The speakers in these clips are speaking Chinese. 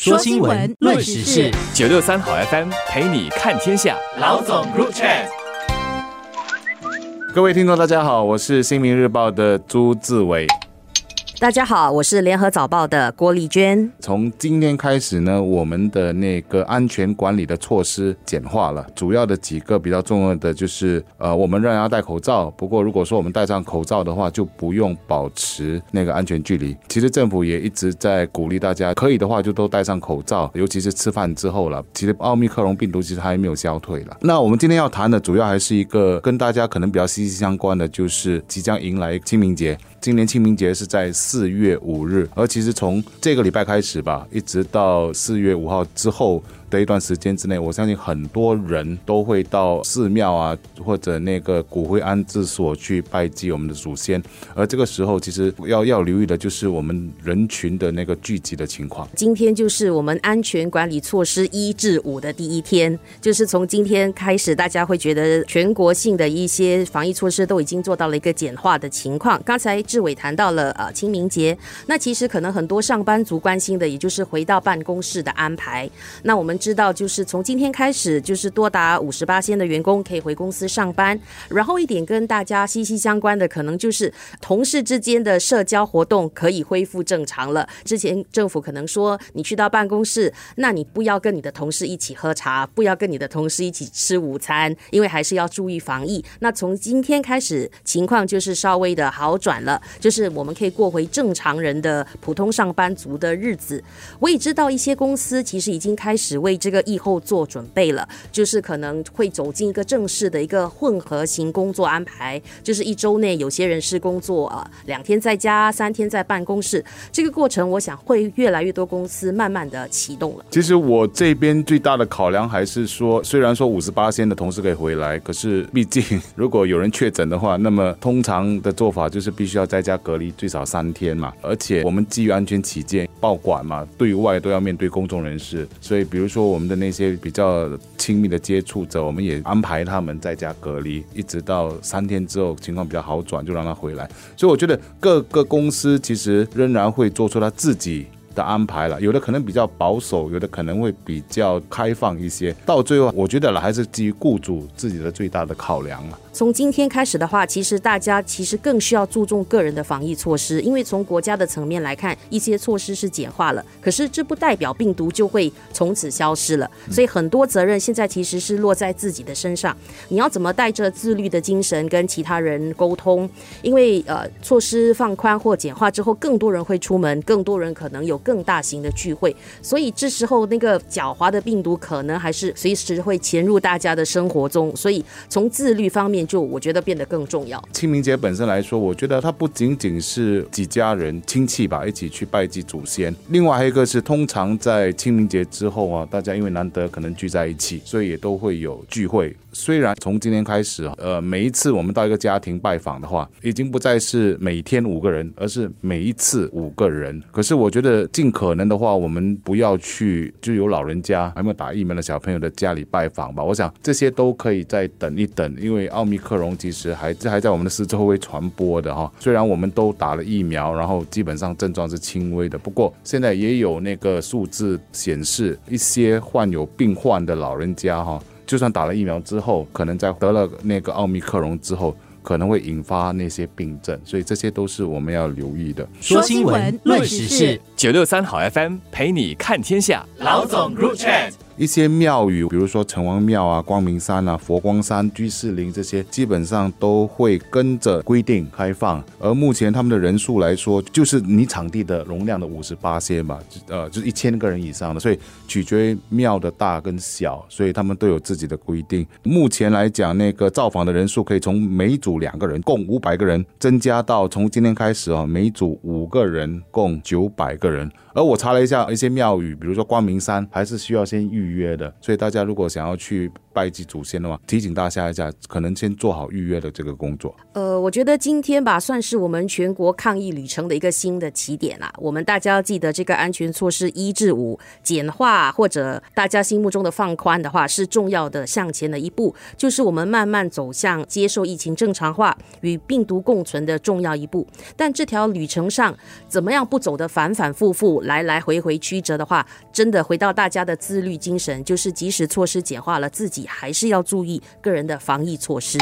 说新闻，论时事，九六三好 FM 陪你看天下。老总 Group Chat。各位听众，大家好，我是新民日报的朱志伟。大家好，我是联合早报的郭丽娟。从今天开始呢，我们的那个安全管理的措施简化了，主要的几个比较重要的就是，呃，我们仍然要戴口罩。不过，如果说我们戴上口罩的话，就不用保持那个安全距离。其实政府也一直在鼓励大家，可以的话就都戴上口罩，尤其是吃饭之后了。其实奥密克戎病毒其实还没有消退了。那我们今天要谈的主要还是一个跟大家可能比较息息相关的，就是即将迎来清明节。今年清明节是在四月五日，而其实从这个礼拜开始吧，一直到四月五号之后。的一段时间之内，我相信很多人都会到寺庙啊，或者那个骨灰安置所去拜祭我们的祖先。而这个时候，其实要要留意的就是我们人群的那个聚集的情况。今天就是我们安全管理措施一至五的第一天，就是从今天开始，大家会觉得全国性的一些防疫措施都已经做到了一个简化的情况。刚才志伟谈到了呃清明节，那其实可能很多上班族关心的，也就是回到办公室的安排。那我们。知道，就是从今天开始，就是多达五十八仙的员工可以回公司上班。然后一点跟大家息息相关的，可能就是同事之间的社交活动可以恢复正常了。之前政府可能说，你去到办公室，那你不要跟你的同事一起喝茶，不要跟你的同事一起吃午餐，因为还是要注意防疫。那从今天开始，情况就是稍微的好转了，就是我们可以过回正常人的普通上班族的日子。我也知道一些公司其实已经开始为为这个疫后做准备了，就是可能会走进一个正式的一个混合型工作安排，就是一周内有些人是工作啊，两天在家，三天在办公室。这个过程，我想会越来越多公司慢慢的启动了。其实我这边最大的考量还是说，虽然说五十八仙的同事可以回来，可是毕竟如果有人确诊的话，那么通常的做法就是必须要在家隔离最少三天嘛。而且我们基于安全起见，报馆嘛，对外都要面对公众人士，所以比如说。说我们的那些比较亲密的接触者，我们也安排他们在家隔离，一直到三天之后情况比较好转，就让他回来。所以我觉得各个公司其实仍然会做出他自己的安排了，有的可能比较保守，有的可能会比较开放一些。到最后，我觉得了还是基于雇主自己的最大的考量了。从今天开始的话，其实大家其实更需要注重个人的防疫措施，因为从国家的层面来看，一些措施是简化了，可是这不代表病毒就会从此消失了。所以很多责任现在其实是落在自己的身上。你要怎么带着自律的精神跟其他人沟通？因为呃，措施放宽或简化之后，更多人会出门，更多人可能有更大型的聚会，所以这时候那个狡猾的病毒可能还是随时会潜入大家的生活中。所以从自律方面。就我觉得变得更重要。清明节本身来说，我觉得它不仅仅是几家人亲戚吧一起去拜祭祖先，另外还有一个是，通常在清明节之后啊，大家因为难得可能聚在一起，所以也都会有聚会。虽然从今天开始，呃，每一次我们到一个家庭拜访的话，已经不再是每天五个人，而是每一次五个人。可是我觉得尽可能的话，我们不要去就有老人家还没有打疫苗的小朋友的家里拜访吧。我想这些都可以再等一等，因为奥密克戎其实还这 还在我们的四周围传播的哈。虽然我们都打了疫苗，然后基本上症状是轻微的，不过现在也有那个数字显示，一些患有病患的老人家哈。就算打了疫苗之后，可能在得了那个奥密克戎之后，可能会引发那些病症，所以这些都是我们要留意的。说新闻，论时事，九六三好 FM 陪你看天下。老总 Group Chat。一些庙宇，比如说城隍庙啊、光明山啊、佛光山、居士林这些，基本上都会跟着规定开放。而目前他们的人数来说，就是你场地的容量的五十八些嘛，呃，就是一千个人以上的，所以取决于庙的大跟小，所以他们都有自己的规定。目前来讲，那个造访的人数可以从每组两个人，共五百个人，增加到从今天开始啊，每组五个人，共九百个人。而我查了一下，一些庙宇，比如说光明山，还是需要先预预约的。所以大家如果想要去。拜祭祖先的话，提醒大家一下，可能先做好预约的这个工作。呃，我觉得今天吧，算是我们全国抗疫旅程的一个新的起点啦。我们大家要记得，这个安全措施一至五简化，或者大家心目中的放宽的话，是重要的向前的一步，就是我们慢慢走向接受疫情正常化与病毒共存的重要一步。但这条旅程上，怎么样不走的反反复复、来来回回曲折的话，真的回到大家的自律精神，就是即使措施简化了，自己还是要注意个人的防疫措施。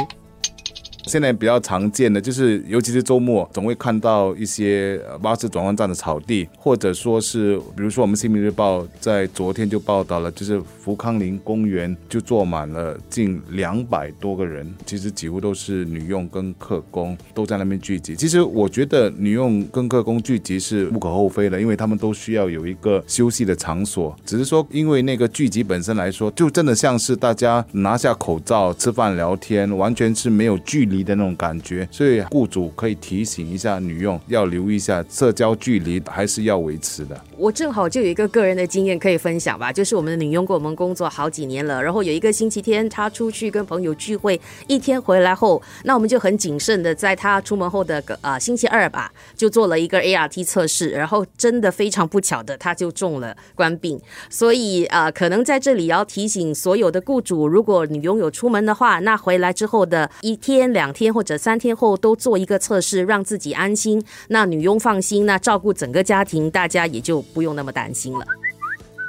现在比较常见的就是，尤其是周末，总会看到一些巴士转换站的草地，或者说是，比如说我们《新民日报》在昨天就报道了，就是福康林公园就坐满了近两百多个人，其实几乎都是女佣跟客工都在那边聚集。其实我觉得女佣跟客工聚集是无可厚非的，因为他们都需要有一个休息的场所。只是说，因为那个聚集本身来说，就真的像是大家拿下口罩吃饭聊天，完全是没有距离。的那种感觉，所以雇主可以提醒一下女佣，要留意一下社交距离还是要维持的。我正好就有一个个人的经验可以分享吧，就是我们的女佣跟我们工作好几年了，然后有一个星期天她出去跟朋友聚会，一天回来后，那我们就很谨慎的在她出门后的个呃星期二吧，就做了一个 ART 测试，然后真的非常不巧的，她就中了官病，所以呃可能在这里要提醒所有的雇主，如果女佣有出门的话，那回来之后的一天两。两天或者三天后都做一个测试，让自己安心，那女佣放心，那照顾整个家庭，大家也就不用那么担心了。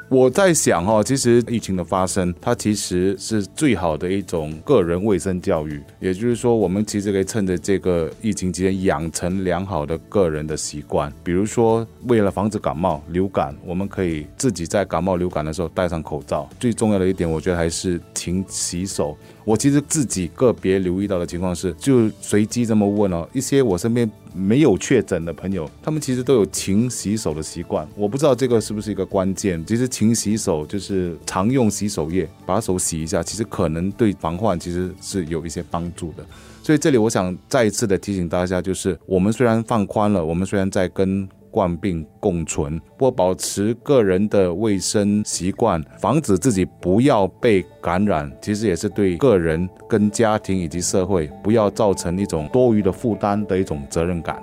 我在想哈，其实疫情的发生，它其实是最好的一种个人卫生教育。也就是说，我们其实可以趁着这个疫情期间养成良好的个人的习惯。比如说，为了防止感冒、流感，我们可以自己在感冒、流感的时候戴上口罩。最重要的一点，我觉得还是勤洗手。我其实自己个别留意到的情况是，就随机这么问哦，一些我身边没有确诊的朋友，他们其实都有勤洗手的习惯。我不知道这个是不是一个关键。其实勤洗手就是常用洗手液把手洗一下，其实可能对防患其实是有一些帮助的。所以这里我想再一次的提醒大家，就是我们虽然放宽了，我们虽然在跟冠病共存，或保持个人的卫生习惯，防止自己不要被感染，其实也是对个人、跟家庭以及社会不要造成一种多余的负担的一种责任感。